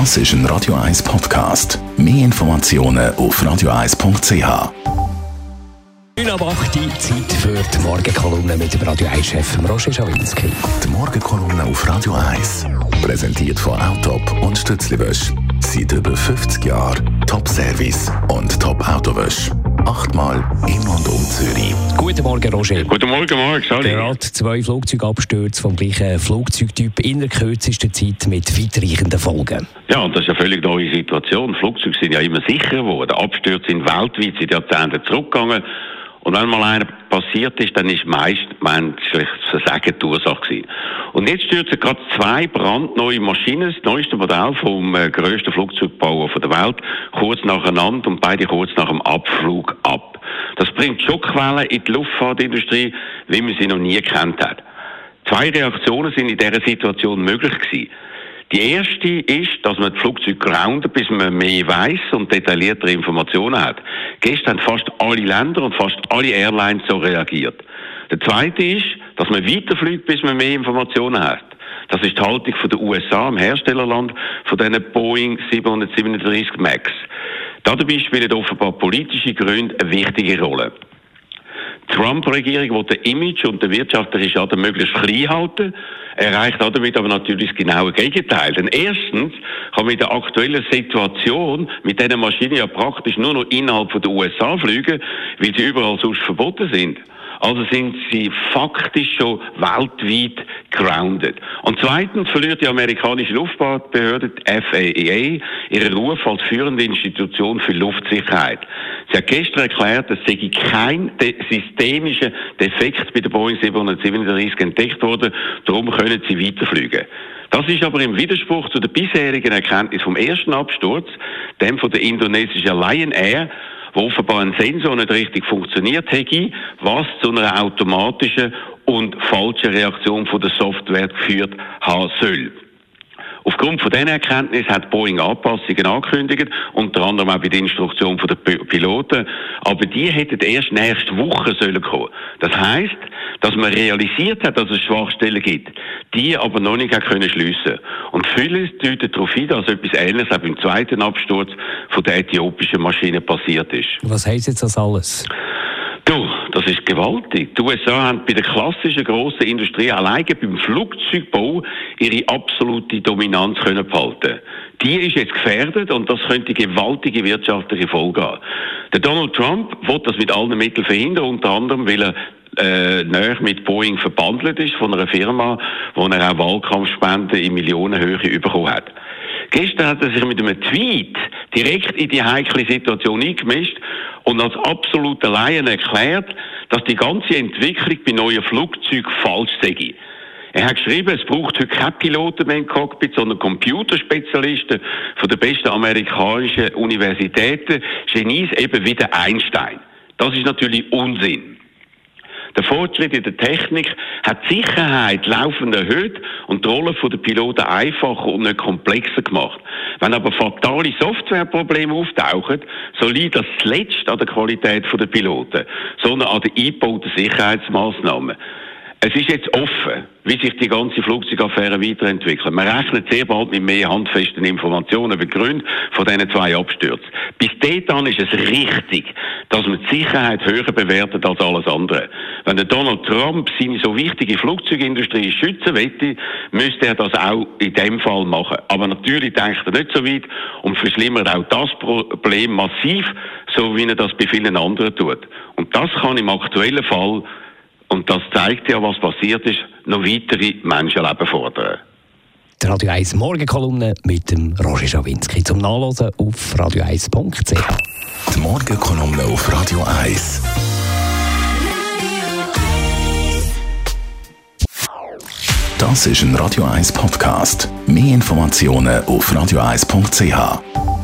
Das ist ein Radio 1 Podcast. Mehr Informationen auf radio1.ch. 9 ab 8 Uhr, Zeit für die Morgenkolumne mit dem Radio 1-Chef Roger Schawinski. Die Morgenkolumne auf Radio 1. Präsentiert von Autop und Stützliwösch. Seit über 50 Jahren Top-Service und Top-Autowösch. Achtmal in und um Zürich. Guten Morgen, Roger. Guten Morgen, Marc. Gerade zwei Flugzeugabstürze vom gleichen Flugzeugtyp in der kürzesten Zeit mit weitreichenden Folgen. Ja, und das ist eine völlig neue Situation. Flugzeuge sind ja immer sicherer geworden. Abstürze sind weltweit seit Jahrzehnten zurückgegangen. Und wenn mal einer passiert ist, dann ist meist menschliches Versagen die Ursache gewesen. Und jetzt stürzen gerade zwei brandneue Maschinen, das neueste Modell vom äh, grössten Flugzeugbauer der Welt, kurz nacheinander und beide kurz nach dem Abflug ab. Das bringt Schockwellen in die Luftfahrtindustrie, wie man sie noch nie kennt hat. Zwei Reaktionen sind in dieser Situation möglich gewesen. Die erste ist, dass man das Flugzeug groundet, bis man mehr weiß und detailliertere Informationen hat. Gestern haben fast alle Länder und fast alle Airlines so reagiert. Der zweite ist, dass man weiterfliegt, bis man mehr Informationen hat. Das ist die Haltung von den USA, im Herstellerland, von diesen Boeing 737 MAX. Dabei spielen offenbar politische Gründe eine wichtige Rolle. Die Trump-Regierung will den Image und den wirtschaftlichen Schaden möglichst klein halten, erreicht damit aber natürlich das genaue Gegenteil. Denn erstens kann man in der aktuellen Situation mit diesen Maschinen ja praktisch nur noch innerhalb der USA fliegen, weil sie überall sonst verboten sind. Also sind sie faktisch schon weltweit grounded. Und zweitens verliert die amerikanische Luftfahrtbehörde, die FAA, ihren Ruf als führende Institution für Luftsicherheit. Sie hat gestern erklärt, es sei kein de systemischer Defekt bei der Boeing 737 entdeckt worden, darum können sie weiterfliegen. Das ist aber im Widerspruch zu der bisherigen Erkenntnis vom ersten Absturz, dem von der indonesischen Lion Air, wo offenbar ein Sensor nicht richtig funktioniert hätte, was zu einer automatischen und falschen Reaktion von der Software geführt haben soll. Aufgrund von diesen Erkenntnissen hat Boeing Anpassungen angekündigt, unter anderem auch bei der Instruktion der Piloten. Aber die hätten erst nächste Woche sollen kommen. Das heißt, dass man realisiert hat, dass es Schwachstellen gibt, die aber noch nicht können schliessen. Und vieles deutet darauf hin, dass etwas Ähnliches auch beim zweiten Absturz von der äthiopischen Maschine passiert ist. Was heisst jetzt das alles? Du, das ist gewaltig. Die USA haben bei der klassischen grossen Industrie alleine beim Flugzeugbau ihre absolute Dominanz können behalten. Die ist jetzt gefährdet und das könnte gewaltige wirtschaftliche Folgen haben. Der Donald Trump will das mit allen Mitteln verhindern, unter anderem, weil er äh, näher mit Boeing verbandelt ist von einer Firma, wo er auch Wahlkampfspenden in Millionenhöhe bekommen hat. Gestern hat er sich mit einem Tweet direkt in die heikle Situation eingemischt und als absoluter Laien erklärt, dass die ganze Entwicklung bei neuen Flugzeugen falsch sei. Er hat geschrieben, es braucht heute keine Piloten mehr im Cockpit, sondern Computerspezialisten von den besten amerikanischen Universitäten, Genies eben wie der Einstein. Das ist natürlich Unsinn. Der Fortschritt in der Technik hat die Sicherheit laufend erhöht und die Rolle der Piloten einfacher und nicht komplexer gemacht. Wenn aber fatale Softwareprobleme auftauchen, so liegt das zuletzt an der Qualität der Piloten, sondern an den eingebauten Sicherheitsmaßnahmen. Es ist jetzt offen, wie sich die ganze Flugzeugaffäre weiterentwickelt. Man rechnet sehr bald mit mehr handfesten Informationen über Gründe von diesen zwei Abstürzen. Bis dahin ist es richtig, dass man die Sicherheit höher bewertet als alles andere. Wenn der Donald Trump seine so wichtige Flugzeugindustrie schützen möchte, müsste er das auch in dem Fall machen. Aber natürlich denkt er nicht so weit und verschlimmert auch das Problem massiv, so wie er das bei vielen anderen tut. Und das kann im aktuellen Fall und das zeigt ja, was passiert ist, noch weitere Menschenleben fordern. Die Radio 1 Morgenkolumne mit dem Roger Schawinski zum Nachlesen auf radio1.ch. Die Morgenkolumne auf Radio 1. Das ist ein Radio 1 Podcast. Mehr Informationen auf radio1.ch.